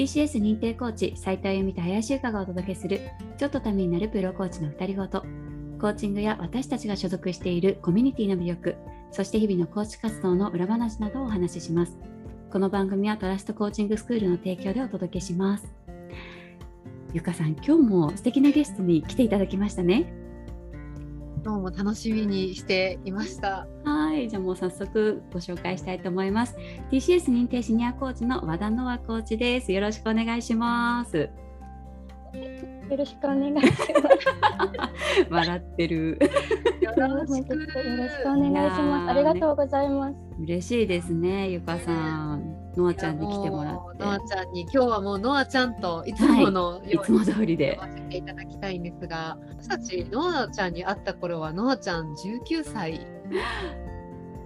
TCS 認定コーチ斉藤由美と林由香がお届けするちょっとためになるプロコーチの二人ごと。コーチングや私たちが所属しているコミュニティの魅力そして日々のコーチ活動の裏話などをお話しします。この番組はトラストコーチングスクールの提供でお届けします。ゆかさん今日も素敵なゲストに来ていただきましたね。どうも楽しみにしていました。はい、じゃあもう早速ご紹介したいと思います。TCS 認定シニアコーチの和田ノアコーチです。よろしくお願いします。よろしくお願いします。笑ってる。よろしくお願いします。ありがとうございます。嬉しいですね、ゆかさん。ノアちゃんに来てもらって。ノアちゃんに今日はもうノアちゃんといつもの、はい、いつも通りで。せていただきたいんですが、私たちノアちゃんに会った頃はノアちゃん19歳。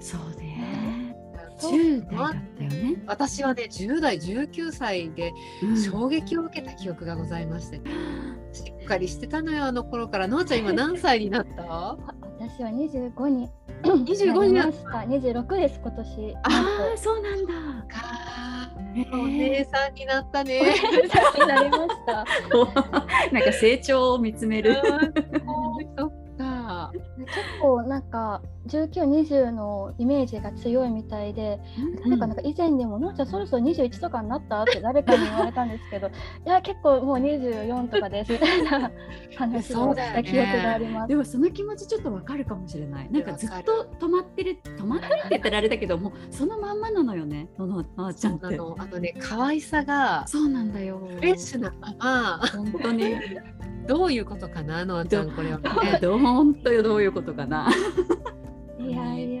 そうね。10代だったよね。私はね10代19歳で衝撃を受けた記憶がございまして、うん、しっかりしてたのよあの頃から。ノアちゃん今何歳になった？私は25に25になった。26です今年。ああそうなんだ。お姉さんになったね。なりました。なんか成長を見つめる。そっか。結構なんか1920のイメージが強いみたいで、うん、なんかなんか以前にも「のあちゃんそろそろ21とかになった?」って誰かに言われたんですけどいや結構もう24とかですみたいな 話をした記憶があります、ね、でもその気持ちちょっとわかるかもしれない。なんかずっと止まってる止まってるって言ったらあれだけどもそのまんまなのよねののあちゃんって。あのね可愛さがそうなんだよ。フレッシュなまま。本当に。どういうことかなのあちゃんこれは、ね、ど本当よどういうことかないやいやいやいや。い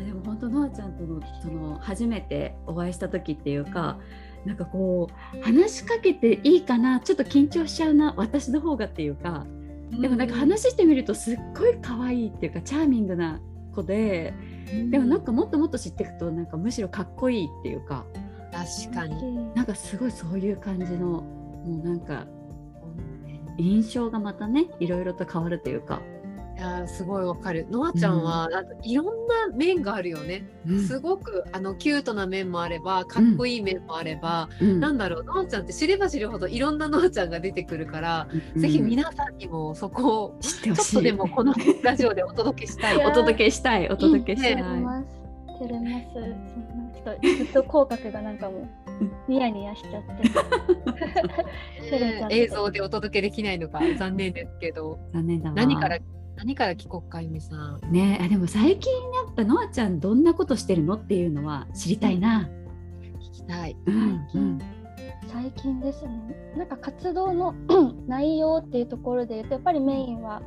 やでも本当ノアちゃんとのその初めてお会いした時っていうか。なんかこう話しかけていいかなちょっと緊張しちゃうな私の方がっていうかでもなんか話してみるとすっごい可愛いっていうかチャーミングな子で、でもなんかもっともっと知っていくとなんかむしろかっこいいっていうか確かになんかすごいそういう感じのもうなんか印象がまたねいろいろと変わるというかいやすごいわかる。のあちゃんは、うん、いろんな面があるよね。うん、すごくあのキュートな面もあればかっこいい面もあれば、うん、なんだろうのあちゃんって知れば知るほどいろんなのあちゃんが出てくるから、うん、ぜひ皆さんにもそこをちょっとでもこのラジオでお届けしたい。お届けしたいお届けしたい。照れます。照れます。そんなちょっとずっと口角がなんかもニヤニヤしちゃって。映像でお届けできないのか残念ですけど。残念だ何から何から聞こうかゆみさん？ねあでも最近やっぱのあちゃんどんなことしてるのっていうのは知りたいな。聞きたい。うんうん、最近ですねなんか活動の 内容っていうところで言うとやっぱりメインは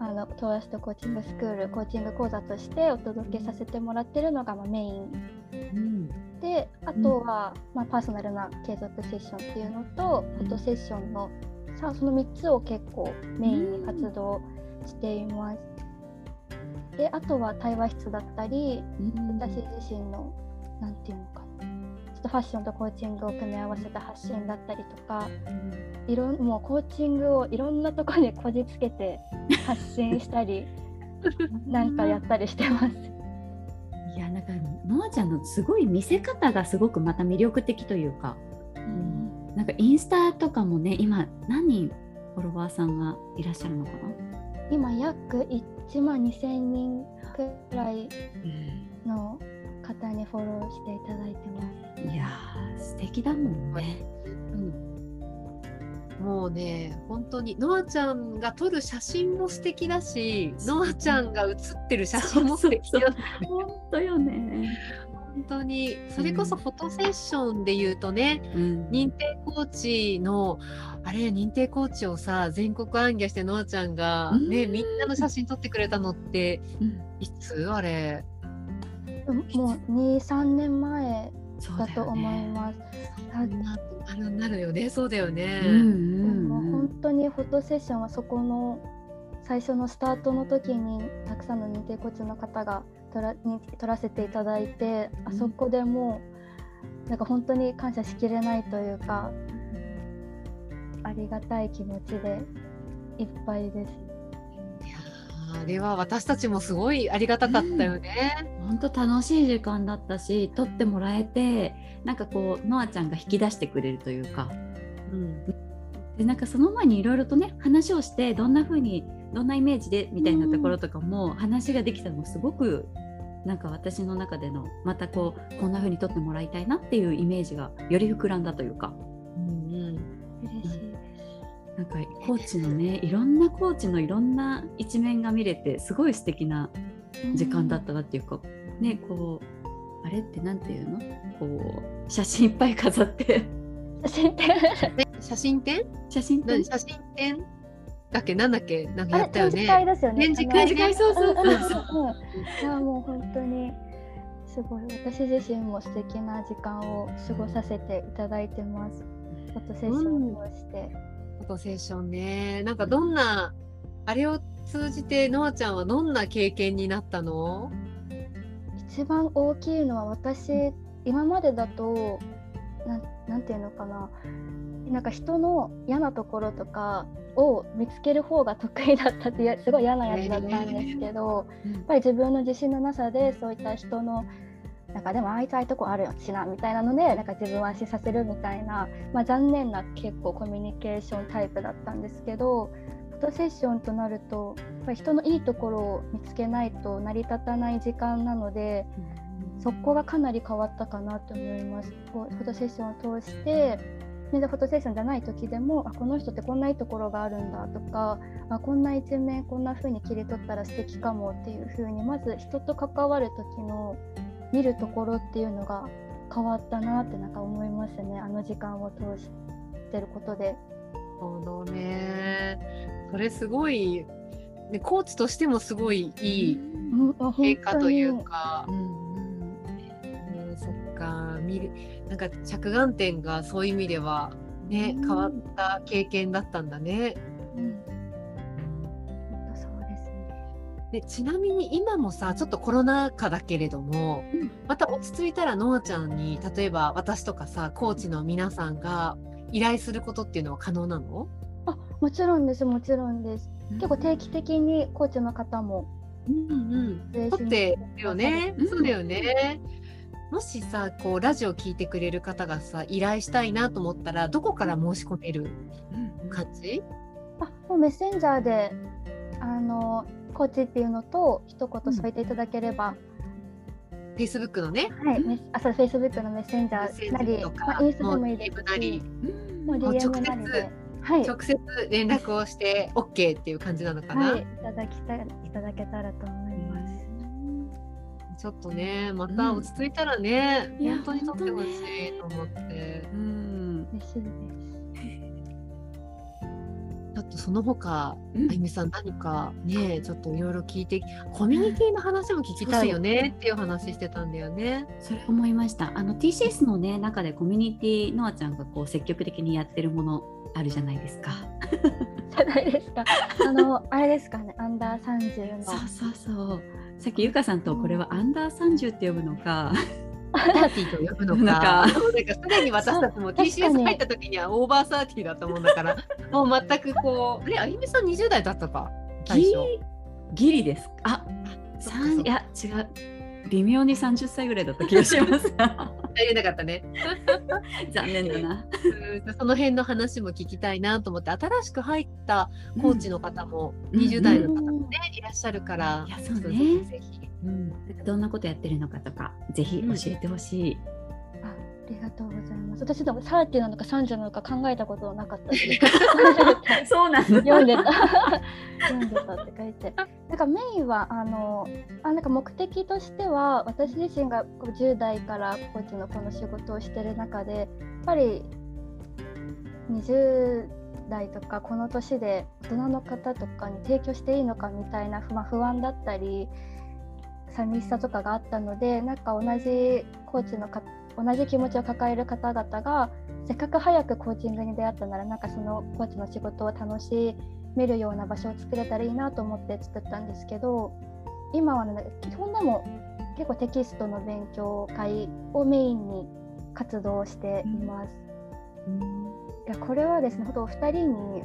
あのトーラストコーチングスクールコーチング講座としてお届けさせてもらってるのがまあメイン、うん、であとは、まあ、パーソナルな継続セッションっていうのと、フォトセッションのさその3つを結構メインに活動、うんしています。であとは対話室だったり、うん、私自身の何て言うのかなちょっとファッションとコーチングを組み合わせた発信だったりとか、うん、いろもうコーチングをいろんなところにこじつけて発信したり なんかやったりしてます。いやなんかのあちゃんのすごい見せ方がすごくまた魅力的というか、うん、なんかインスタとかもね今何人フォロワーさんがいらっしゃるのかな？今約1万2000人くらいの方にフォローしていただいてます。いや素敵だもんね。うん、もうね本当にノアちゃんが撮る写真も素敵だしノアちゃんが写ってる写真も素敵だ、ね、本当よね。本当にそれこそフォトセッションで言うとね、うん、認定コーチのあれ認定コーチをさ全国暗記してのあちゃんが、ね、みんなの写真撮ってくれたのって、うん、いつあれ？もう23年前だと思います。あるなるよね。そうだよね。うんうん、もう本当にフォトセッションはそこの最初のスタートの時にたくさんの認定コーチの方が撮らに撮らせていただいて、あそこでもうなんか本当に感謝しきれないというかありがたい気持ちでいっぱいです。いやあれは私たちもすごいありがたかったよね。本当、楽しい時間だったし撮ってもらえてなんかこうノアちゃんが引き出してくれるというか、うん、でなんかその前にいろいろとね話をしてどんな風にどんなイメージでみたいなところとかも話ができたのもすごくなんか私の中でのまたこうこんな風に撮ってもらいたいなっていうイメージがより膨らんだというか。うんうん。嬉しい。なんかコーチのねいろんなコーチのいろんな一面が見れてすごい素敵な時間だったなっていうか、うん、ねこうあれって何て言うの？こう写真いっぱい飾って。写真展？写真展？写真展写真展？だっけ？なんだっけ？なんかやったよね。展示会ですよね。展示会、そうそうそう。いやもう本当にすごい私自身も素敵な時間を過ごさせていただいてます。フォトセッションをして。フォトセッションね。なんかどんなあれを通じてノアちゃんはどんな経験になったの？一番大きいのは私今までだとななんていうのかな。なんか人の嫌なところとかを見つける方が得意だったって すごい嫌なやつだったんですけど、やっぱり自分の自信のなさでそういった人のなんかでも会いたいとこあるよしなみたいなのでなんか自分を安心させるみたいな、まあ、残念な結構コミュニケーションタイプだったんですけどフォトセッションとなるとやっぱり人のいいところを見つけないと成り立たない時間なので、そこがかなり変わったかなと思います。フォトセッションを通してでフォトセッションじゃない時でもあこの人ってこんないいところがあるんだとかあこんな一面こんな風に切り取ったら素敵かもっていう風にまず人と関わる時の見るところっていうのが変わったなってなんか思いますね。あの時間を通してることで。そうどね。それすごい、ね、コーチとしてもすごいいい経過というか。うん見るなんか着眼点がそういう意味ではね、変わった経験だったんだね。うん、そうですね。でちなみに今もさちょっとコロナ禍だけれども、うん、また落ち着いたらのあちゃんに例えば私とかさコーチの皆さんが依頼することっていうのは可能なの？あもちろんですもちろんです。結構定期的にコーチの方もうんうん、取ってるよね、そうだよね。もしさこうラジオ聞いてくれる方がさ依頼したいなと思ったらどこから申し込める感じ、うん、あもうメッセンジャーであのコーチっていうのと一言添えていただければ、フェイスブックのね？はい、あそうフェイスブックのメッセンジャーなり、まあ、インスタでもいいですし、もう DM なりで。はい、直接連絡をして OK っていう感じなのかな？はい、いただきたいいただけたらと思います。ちょっとねまた落ち着いたらね、うん、本当に撮ってほしいと思って。うん、嬉しいですちょっとその他、うん、あゆみさん何かねちょっといろいろ聞いてコミュニティの話も聞きたいよねっていう話してたんだよね。それ思いましたあの TCS のね中でコミュニティのあちゃんがこう積極的にやってるものあるじゃないですか。じゃないですか。あのあれですかねアンダー30の。そうそうそう。さっきゆかさんとこれはアンダー30って呼ぶのか。サーティーと呼ぶのか。なんかすでに私たちも TCS 入った時にはオーバーサーティーだったもんだから、もう全くこう、あれ、あゆみさん20代だったか？ギリギリです。あ、三いや違う。微妙に30歳ぐらいだった気がします。入れなかったね。残念だな。その辺の話も聞きたいなと思って、新しく入ったコーチの方も、20代の方もね、いらっしゃるから、いやそうね、ぜひ。うん、どんなことやってるのかとか、ぜひ教えてほしい。ありがとうございます。私でもサーティなのかサンジなのか考えたことなかったです。そうなん読んでた。読んでたって書いて。なんかメインはあのあなんか目的としては私自身が10代からコーチのこの仕事をしてる中でやっぱり20代とかこの年で大人の方とかに提供していいのかみたいな、まあ、不安だったり寂しさとかがあったのでなんか同じコーチの方同じ気持ちを抱える方々がせっかく早くコーチングに出会ったならなんかそのコーチの仕事を楽しめるような場所を作れたらいいなと思って作ったんですけど今は、ね、基本でも結構テキストの勉強会をメインに活動しています。うん、いやこれはですねほんとお二人に、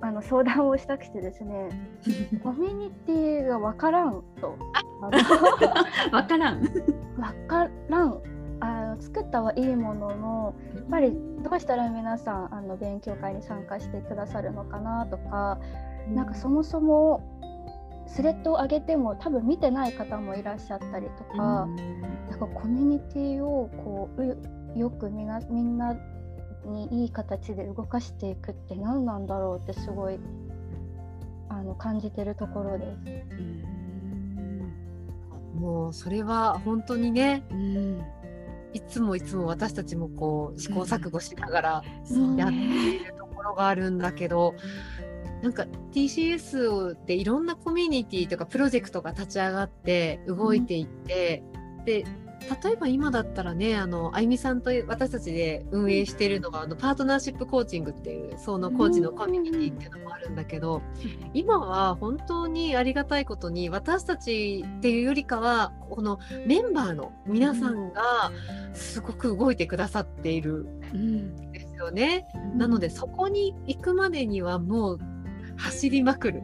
あの相談をしたくてですね コミュニティが分からんと。分からん。分からん。作ったはいいもののやっぱりどうしたら皆さんあの勉強会に参加してくださるのかなとか、うん、なんかそもそもスレッドを上げても多分見てない方もいらっしゃったりとか、うん、なんかコミュニティをこうよくみんなみんなにいい形で動かしていくって何なんだろうってすごいあの感じてるところです。もうそれは本当にね、うん、いつもいつも私たちもこう試行錯誤しながらやっているところがあるんだけど、なんか TCS っていろんなコミュニティとかプロジェクトが立ち上がって動いていって、で例えば今だったらねあのあゆみさんと私たちで運営してるのはあのパートナーシップコーチングっていうそのコーチのコミュニティっていうのもあるんだけど、今は本当にありがたいことに私たちっていうよりかはこのメンバーの皆さんがすごく動いてくださっているんですよね。なのでそこに行くまでにはもう走りまくる。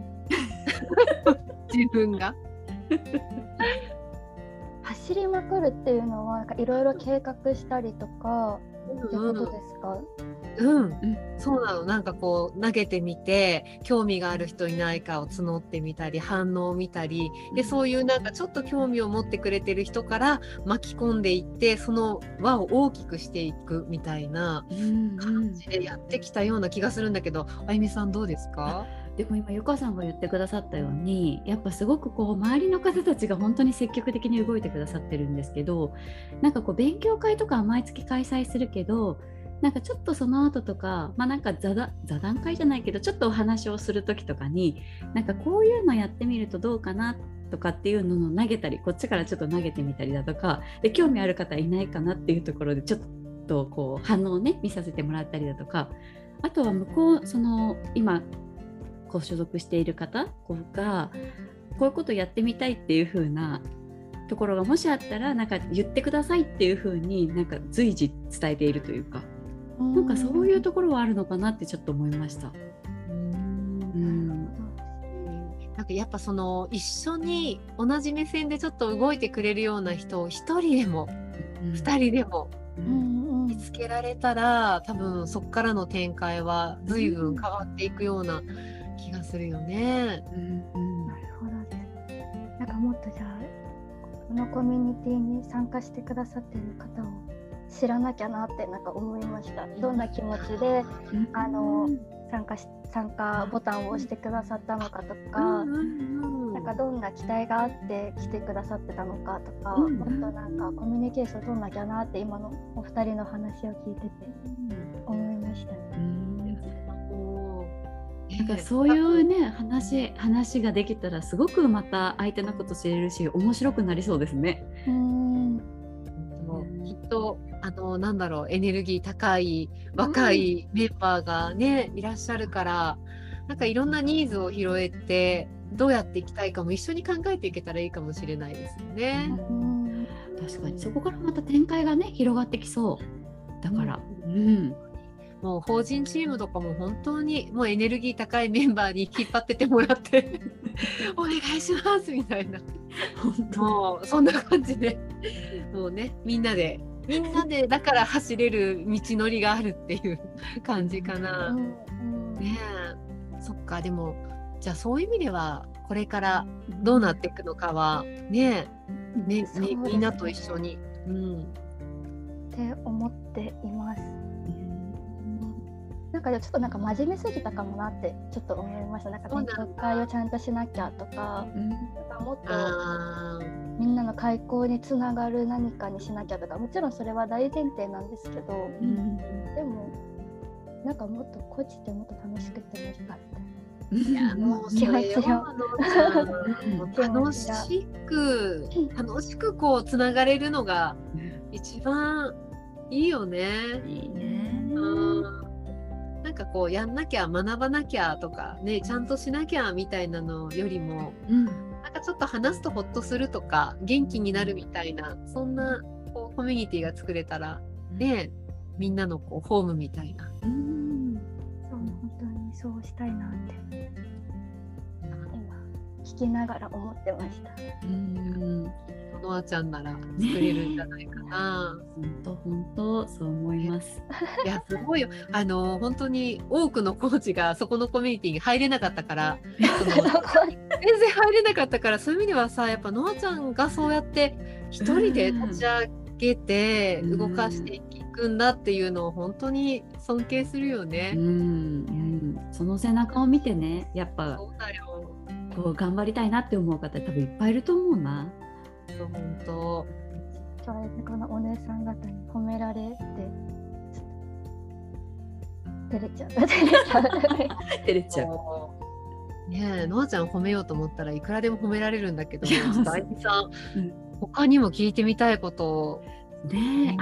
自分が。走りまくるっていうのはいろいろ計画したりとかってことですか、うん、うん、そうなの。なんかこう投げてみて興味がある人いないかを募ってみたり反応を見たりでそういうなんかちょっと興味を持ってくれてる人から巻き込んでいってその輪を大きくしていくみたいな感じでやってきたような気がするんだけど、あゆみさんどうですか？でも今ゆかさんが言ってくださったようにやっぱすごくこう周りの方たちが本当に積極的に動いてくださってるんですけどなんかこう勉強会とかは毎月開催するけどなんかちょっとその後とか、まあ、なんか座談会じゃないけどちょっとお話をする時とかになんかこういうのやってみるとどうかなとかっていうのを投げたりこっちからちょっと投げてみたりだとかで興味ある方いないかなっていうところでちょっとこう反応をね見させてもらったりだとかあとは向こうその今こう所属している方がこういうことやってみたいっていう風なところがもしあったらなんか言ってくださいっていう風になんか随時伝えているというかなんかそういうところはあるのかなってちょっと思いました。うん。なんかやっぱその一緒に同じ目線でちょっと動いてくれるような人を1人でも2人でも見つけられたら多分そこからの展開は随分変わっていくような気がするよね。うん、なるほど。です。なんかもっとじゃあこのコミュニティに参加してくださっている方を知らなきゃなってなんか思いました。どんな気持ちで、あの参加し参加ボタンを押してくださったのかとか、なんかどんな期待があって来てくださってたのかとか、もっとなんかコミュニケーション取んなきゃなって今のお二人の話を聞いててなんかそういうね話話ができたらすごくまた相手のこと知れるし面白くなりそうですね。うんきっとあのなんだろうエネルギー高い若いメンバーがね、いらっしゃるからなんかいろんなニーズを拾えてどうやっていきたいかも一緒に考えていけたらいいかもしれないですよね。確かにそこからまた展開がね広がってきそうだから。うん、うんもう法人チームとかも本当にもうエネルギー高いメンバーに 引っ張っててもらってお願いしますみたいな。もうそんな感じで。もうねみんなで。みんなでだから走れる道のりがあるっていう感じかな。ねえ。そっかでもじゃあそういう意味ではこれからどうなっていくのかはねねね。みんなと一緒に。うん、って思っています。なんかちょっとなんか真面目すぎたかもなってちょっと思いました。なんか勉強会をちゃんとしなきゃとか,、うん、なんかもっとみんなの開口につながる何かにしなきゃとかもちろんそれは大前提なんですけど、うん、でもなんかもっとこっちってもっと楽しくてもいいかって。いやもう気持ちを楽しく楽しくこうつながれるのが一番いいよね。いいね。うんなんかこうやんなきゃ学ばなきゃとかねちゃんとしなきゃみたいなのよりも、うん、なんかちょっと話すとほっとするとか元気になるみたいなそんなこうコミュニティが作れたらね、みんなのこうホームみたいな。うんそう本当にそうしたいなって今聞きながら思ってました。うんノアちゃんなら作れるんじゃないかな。本当本当そう思います。いやすごいよ。あの本当に多くのコーチがそこのコミュニティに入れなかったから、全然入れなかったからそういう意味ではさやっぱノアちゃんがそうやって一人で立ち上げてうん動かしていくんだっていうのを本当に尊敬するようね。んうん、その背中を見てねやっぱそうだよ。こう頑張りたいなって思う方多分いっぱいいると思うな。本当。今日はこのお姉さん方に褒められて照れちゃう。照れちゃう。照れちゃう。ねえ、のあちゃん褒めようと思ったらいくらでも褒められるんだけど、いやちょっとあゆみさん、うん。他にも聞いてみたいことあね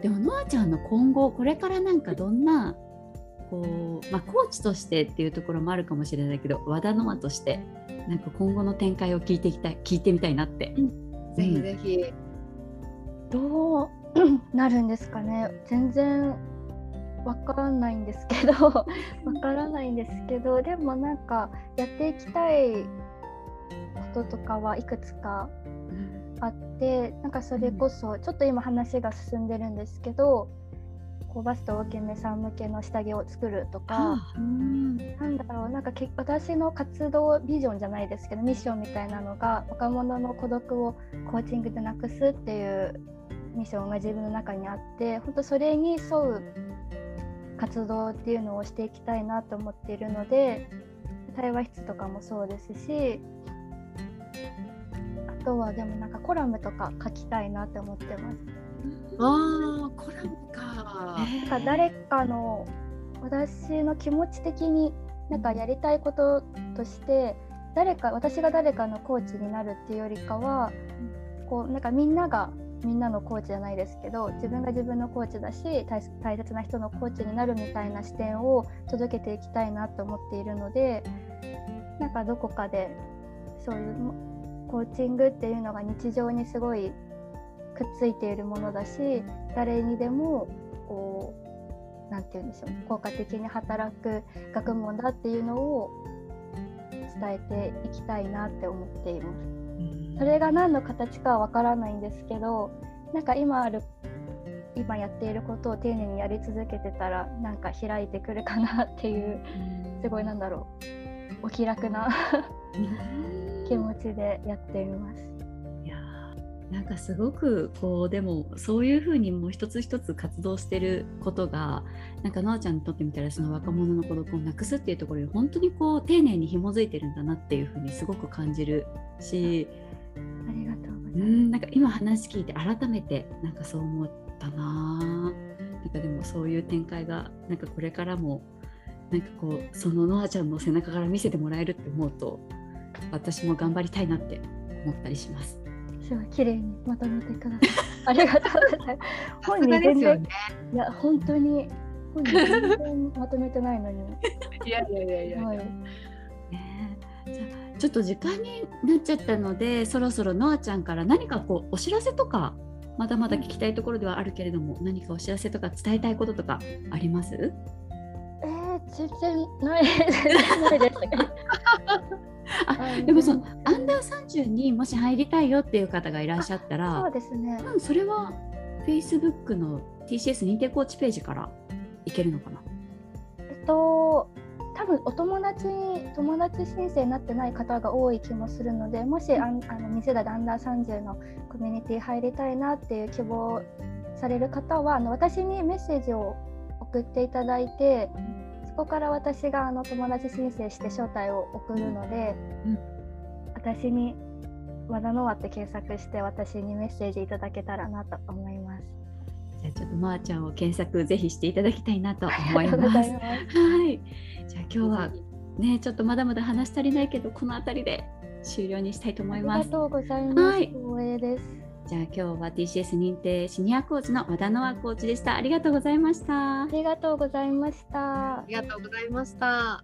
えでもノアちゃんの今後これからなんかどんなこう、まあ、コーチとしてっていうところもあるかもしれないけど和田ノアとしてなんか今後の展開を聞いていきたい聞いてみたいなって。ぜひぜひ。どうなるんですかね。全然わからないんですけど。わからないんですけど。でもなんかやっていきたいこととかはいくつかあって。なんかそれこそちょっと今話が進んでるんですけどバスト大きめさん向けの下着を作るとか。うんなんだろうなんかけ私の活動ビジョンじゃないですけどミッションみたいなのが若者の孤独をコーチングでなくすっていうミッションが自分の中にあって本当それに沿う活動っていうのをしていきたいなと思っているので対話室とかもそうですしあとはでもなんかコラムとか書きたいなって思ってます。ああ、コラムか。なんか誰かの私の気持ち的になんかやりたいこととして誰か私が誰かのコーチになるっていうよりかはこうなんかみんながみんなのコーチじゃないですけど自分が自分のコーチだし大大切な人のコーチになるみたいな視点を届けていきたいなと思っているのでなんかどこかでそういうコーチングっていうのが日常にすごいくっついているものだし誰にでもこうなんて言うんでしょう効果的に働く学問だっていうのを伝えていきたいなって思っています。それが何の形かはわからないんですけどなんか今ある今やっていることを丁寧にやり続けてたらなんか開いてくるかなっていうすごいなんだろうお気楽な 気持ちでやっています。なんかすごくこうでもそういうふうにもう一つ一つ活動してることがなんかのあちゃんにとってみたらその若者の孤独をなくすっていうところに本当にこう丁寧に紐づいてるんだなっていうふうにすごく感じるしありがとうございます。うんなんか今話聞いて改めてなんかそう思ったななんかでもそういう展開がなんかこれからもなんかこうそののあちゃんの背中から見せてもらえるって思うと私も頑張りたいなって思ったりします。すごい綺麗にまとめてください。ありがとうございます。さすがですよね。いや本当に本人全然まとめてないのに。いやいやいやいや。はい。ねえじゃあちょっと時間になっちゃったのでそろそろのあちゃんから何かこうお知らせとかまだまだ聞きたいところではあるけれども何かお知らせとか伝えたいこととかあります？えー、全然ないないです。ああでもそのアンダー30にもし入りたいよっていう方がいらっしゃったそらうですね。うん、それは Facebook の TCS 認定コーチページからいけるのかな？えっと多分お友達に友達申請になってない方が多い気もするのでもしあんあの20代でアンダー30のコミュニティ入りたいなっていう希望される方はあの私にメッセージを送っていただいてそこから私があの友達申請して招待を送るので、うん私に和田ノアって検索して私にメッセージいただけたらなと思います。じゃあちょっとまーちゃんを検索ぜひしていただきたいなと思います。ざいます。はい。じゃあ今日はねちょっとまだまだ話し足りないけどこの辺りで終了にしたいと思います。ありがとうございます。はい光栄です。じゃあ今日は TCS 認定シニアコーチの和田ノアコーチでした。ありがとうございましたあ。りがとうございましたあ。りがとうございました。